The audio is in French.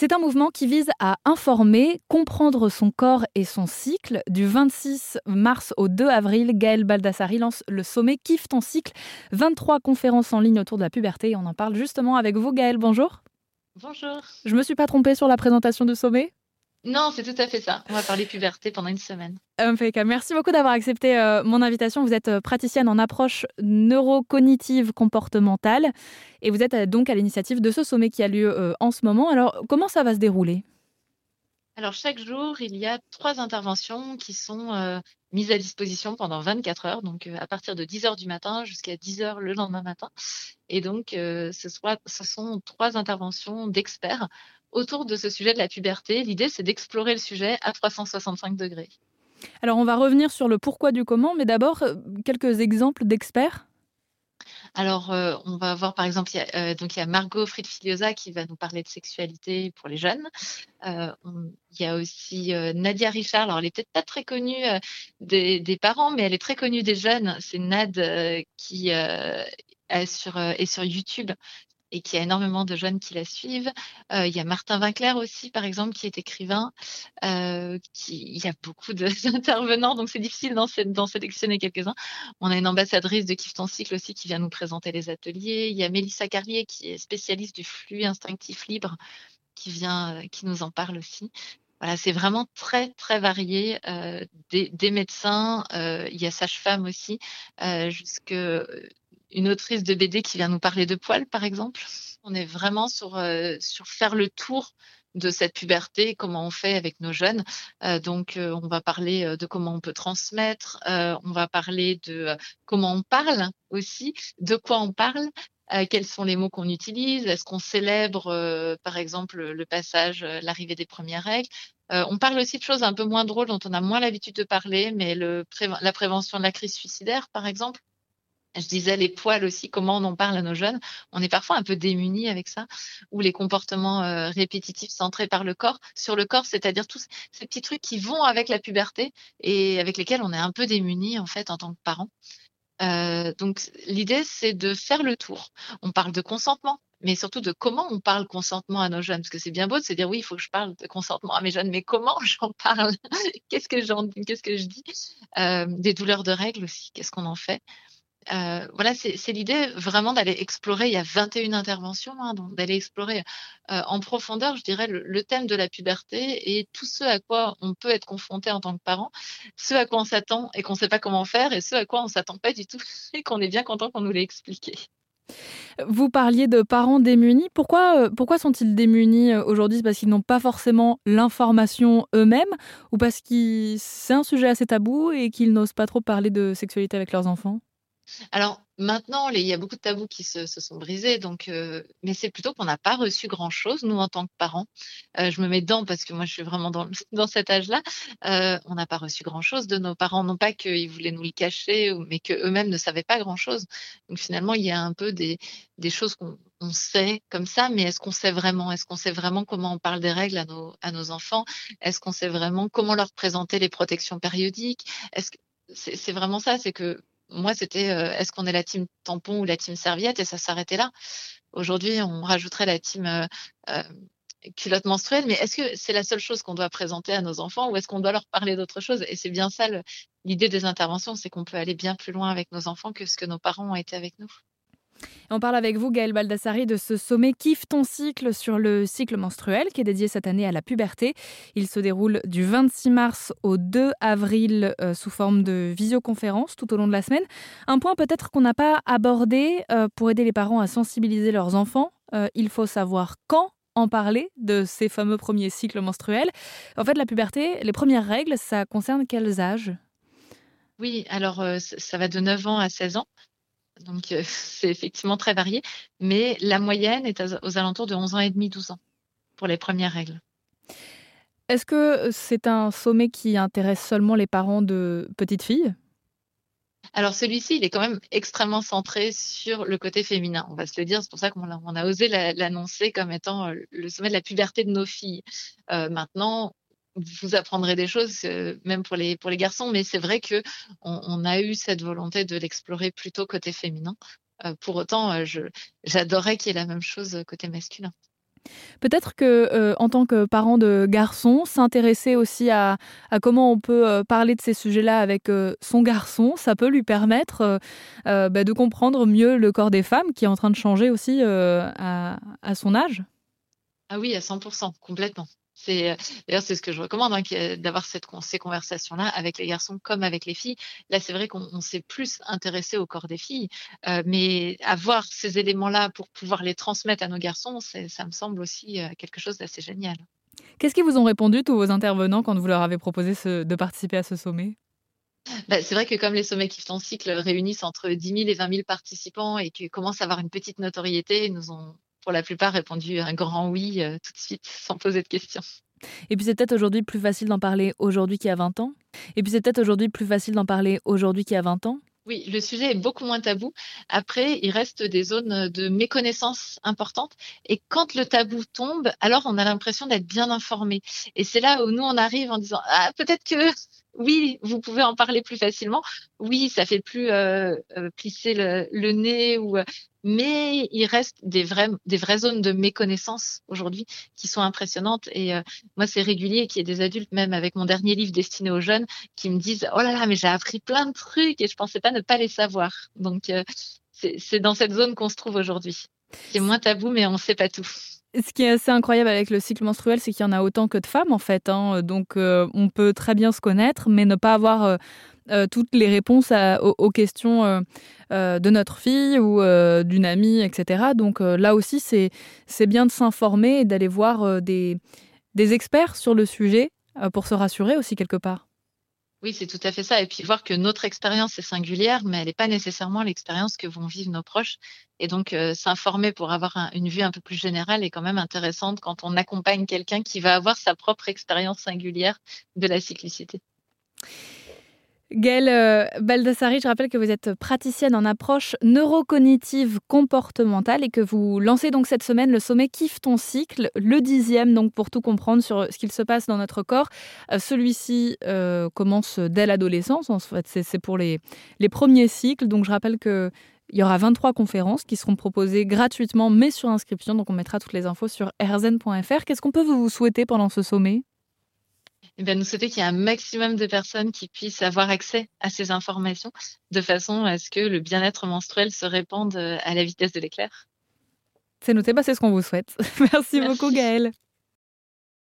C'est un mouvement qui vise à informer, comprendre son corps et son cycle. Du 26 mars au 2 avril, Gaël Baldassari lance le sommet Kiffe ton cycle. 23 conférences en ligne autour de la puberté. On en parle justement avec vous, Gaël. Bonjour. Bonjour. Je me suis pas trompée sur la présentation du sommet non, c'est tout à fait ça. On va parler puberté pendant une semaine. Impeccable. Merci beaucoup d'avoir accepté euh, mon invitation. Vous êtes euh, praticienne en approche neurocognitive comportementale et vous êtes euh, donc à l'initiative de ce sommet qui a lieu en ce moment. Alors, comment ça va se dérouler? Alors, chaque jour, il y a trois interventions qui sont mises à disposition pendant 24 heures, donc à partir de 10 heures du matin jusqu'à 10 heures le lendemain matin. Et donc, ce, ce sont trois interventions d'experts autour de ce sujet de la puberté. L'idée, c'est d'explorer le sujet à 365 degrés. Alors, on va revenir sur le pourquoi du comment, mais d'abord, euh, quelques exemples d'experts alors, euh, on va voir par exemple, il y a, euh, donc il y a Margot Friedfiliosa qui va nous parler de sexualité pour les jeunes. il y a aussi Nadia Richard. Alors, elle est peut-être pas très connue des, des, parents, mais elle est très connue des jeunes. C'est Nad qui est sur, est sur YouTube et qu'il y a énormément de jeunes qui la suivent. Euh, il y a Martin Winkler aussi, par exemple, qui est écrivain. Euh, il y a beaucoup d'intervenants, donc c'est difficile d'en sélectionner quelques-uns. On a une ambassadrice de Kiff ton cycle aussi qui vient nous présenter les ateliers. Il y a Mélissa Carlier qui est spécialiste du flux instinctif libre qui vient, euh, qui nous en parle aussi. Voilà, c'est vraiment très très varié. Des, des, médecins, il y a sage-femme aussi, jusque une autrice de BD qui vient nous parler de poils, par exemple. On est vraiment sur, euh, sur faire le tour de cette puberté, comment on fait avec nos jeunes. Euh, donc, euh, on va parler de comment on peut transmettre, on va parler de comment on parle aussi, de quoi on parle, quels sont les mots qu'on utilise, est-ce qu'on célèbre, par exemple, le passage, l'arrivée des premières règles. on parle aussi de choses un peu moins drôles dont on a moins l'habitude de parler, mais le la prévention de la crise suicidaire, par exemple je disais les poils aussi, comment on en parle à nos jeunes. On est parfois un peu démunis avec ça, ou les comportements euh, répétitifs centrés par le corps, sur le corps, c'est-à-dire tous ces petits trucs qui vont avec la puberté et avec lesquels on est un peu démunis en fait en tant que parents. Euh, donc l'idée c'est de faire le tour. On parle de consentement, mais surtout de comment on parle consentement à nos jeunes, parce que c'est bien beau de se dire oui, il faut que je parle de consentement à mes jeunes, mais comment j'en parle? Qu'est-ce que j'en, que je dis? Euh, Des douleurs de règles aussi, qu'est-ce qu'on en fait? Euh, voilà, c'est l'idée vraiment d'aller explorer. Il y a 21 interventions, hein, donc d'aller explorer euh, en profondeur, je dirais, le, thème de la puberté et tout ce à quoi on peut être confronté en tant que parent, ce à quoi on s'attend et qu'on ne sait pas comment faire, et ce à quoi on ne s'attend pas du tout et qu'on est bien content qu'on nous l'ait expliqué. Vous parliez de parents démunis. Pourquoi, euh, pourquoi sont-ils démunis aujourd'hui? Parce qu'ils n'ont pas forcément l'information eux-mêmes ou parce que c'est un sujet assez tabou et qu'ils n'osent pas trop parler de sexualité avec leurs enfants? Alors maintenant, il y a beaucoup de tabous qui se, sont brisés, donc, euh, mais c'est plutôt qu'on n'a pas reçu grand-chose, nous, en tant que parents. Euh, je me mets dedans parce que moi, je suis vraiment dans, dans cet âge-là. Euh, on n'a pas reçu grand-chose de nos parents, non pas qu'ils voulaient nous le cacher, mais qu'eux-mêmes ne savaient pas grand-chose. Donc finalement, il y a un peu des, des choses qu'on sait comme ça, mais est-ce qu'on sait vraiment? Est-ce qu'on sait vraiment comment on parle des règles à nos, à nos enfants? Est-ce qu'on sait vraiment comment leur présenter les protections périodiques? Est-ce que c'est vraiment ça, c'est que moi, c'était euh, est-ce qu'on est la team tampon ou la team serviette? Et ça s'arrêtait là. Aujourd'hui, on rajouterait la team euh, euh, culotte menstruelle, mais est-ce que c'est la seule chose qu'on doit présenter à nos enfants ou est-ce qu'on doit leur parler d'autre chose? Et c'est bien ça l'idée des interventions, c'est qu'on peut aller bien plus loin avec nos enfants que ce que nos parents ont été avec nous. On parle avec vous, Gaël Baldassari, de ce sommet Kiffe ton cycle sur le cycle menstruel qui est dédié cette année à la puberté. Il se déroule du 26 mars au 2 avril euh, sous forme de visioconférence tout au long de la semaine. Un point peut-être qu'on n'a pas abordé euh, pour aider les parents à sensibiliser leurs enfants. Euh, il faut savoir quand en parler de ces fameux premiers cycles menstruels. En fait, la puberté, les premières règles, ça concerne quels âges? Oui, alors ça va de 9 ans à 16 ans. Donc, euh, c'est effectivement très varié. Mais la moyenne est aux alentours de 11 ans et demi, 12 ans pour les premières règles. Est-ce que c'est un sommet qui intéresse seulement les parents de petites filles? Alors celui-ci, il est quand même extrêmement centré sur le côté féminin. On va se le dire, c'est pour ça qu'on a, osé l'annoncer comme étant euh, le sommet de la puberté de nos filles. Euh, maintenant, vous apprendrez des choses, euh, même pour les, pour les garçons, mais c'est vrai que on, a eu cette volonté de l'explorer plutôt côté féminin. Euh, pour autant, euh, j'adorais qu'il y ait la même chose côté masculin. Peut-être que, euh, en tant que parent de garçon, s'intéresser aussi à, à, comment on peut euh, parler de ces sujets-là avec euh, son garçon, ça peut lui permettre bah, de comprendre mieux le corps des femmes qui est en train de changer aussi à, à son âge? Ah oui, à 100%, complètement. C'est d'ailleurs c'est ce que je recommande hein, d'avoir cette ces conversations là avec les garçons comme avec les filles. Là c'est vrai qu'on s'est plus intéressé au corps des filles, euh, mais avoir ces éléments là pour pouvoir les transmettre à nos garçons, ça me semble aussi euh, quelque chose d'assez génial. Qu'est-ce qu'ils vous ont répondu tous vos intervenants quand vous leur avez proposé de participer à ce sommet? Bah, c'est vrai que comme les sommets qui font cycle réunissent entre 10 000 et 20 000 participants et qu'ils commencent à avoir une petite notoriété, ils nous ont pour la plupart répondu un grand oui euh, tout de suite, sans poser de questions. Et puis c'est peut-être aujourd'hui plus facile d'en parler aujourd'hui qu'il y a 20 ans Et puis c'est peut-être aujourd'hui plus facile d'en parler aujourd'hui qu'il y a 20 ans oui, le sujet est beaucoup moins tabou. Après, il reste des zones de méconnaissance importantes. Et quand le tabou tombe, alors on a l'impression d'être bien informé. Et c'est là où nous, on arrive en disant, ah, peut-être que oui, vous pouvez en parler plus facilement. Oui, ça fait plus euh, euh plisser le, nez ou euh, mais il reste des vraies des vraies zones de méconnaissance aujourd'hui qui sont impressionnantes et euh, moi c'est régulier qu'il y ait des adultes même avec mon dernier livre destiné aux jeunes qui me disent oh là là mais j'ai appris plein de trucs et je pensais pas ne pas les savoir. Donc c'est dans cette zone qu'on se trouve aujourd'hui. C'est moins tabou mais on sait pas tout. Ce qui est assez incroyable avec le cycle menstruel, c'est qu'il y en a autant que de femmes en fait. Hein. Donc euh, on peut très bien se connaître, mais ne pas avoir euh, euh, toutes les réponses aux, questions de notre fille ou d'une amie, etc. Donc là aussi, c'est bien de s'informer et d'aller voir des, des experts sur le sujet pour se rassurer aussi quelque part. Oui, c'est tout à fait ça. Et puis voir que notre expérience est singulière, mais elle n'est pas nécessairement l'expérience que vont vivre nos proches. Et donc, euh, s'informer pour avoir une vue un peu plus générale est quand même intéressante quand on accompagne quelqu'un qui va avoir sa propre expérience singulière de la cyclicité. Gaëlle euh, Baldassari, je rappelle que vous êtes praticienne en approche neurocognitive comportementale et que vous lancez donc cette semaine le sommet Kiffe ton cycle, le dixième, donc pour tout comprendre sur ce qu'il se passe dans notre corps. Euh, celui-ci euh, commence dès l'adolescence, en fait, c'est pour les, les premiers cycles. Donc je rappelle que il y aura 23 conférences qui seront proposées gratuitement, mais sur inscription. Donc on mettra toutes les infos sur rzn.fr. Qu'est-ce qu'on peut vous souhaiter pendant ce sommet? Eh bien, nous souhaiter qu'il y ait un maximum de personnes qui puissent avoir accès à ces informations de façon à ce que le bien-être menstruel se répande euh, à la vitesse de l'éclair. C'est noté, bah, c'est ce qu'on vous souhaite. Merci, beaucoup Gaëlle.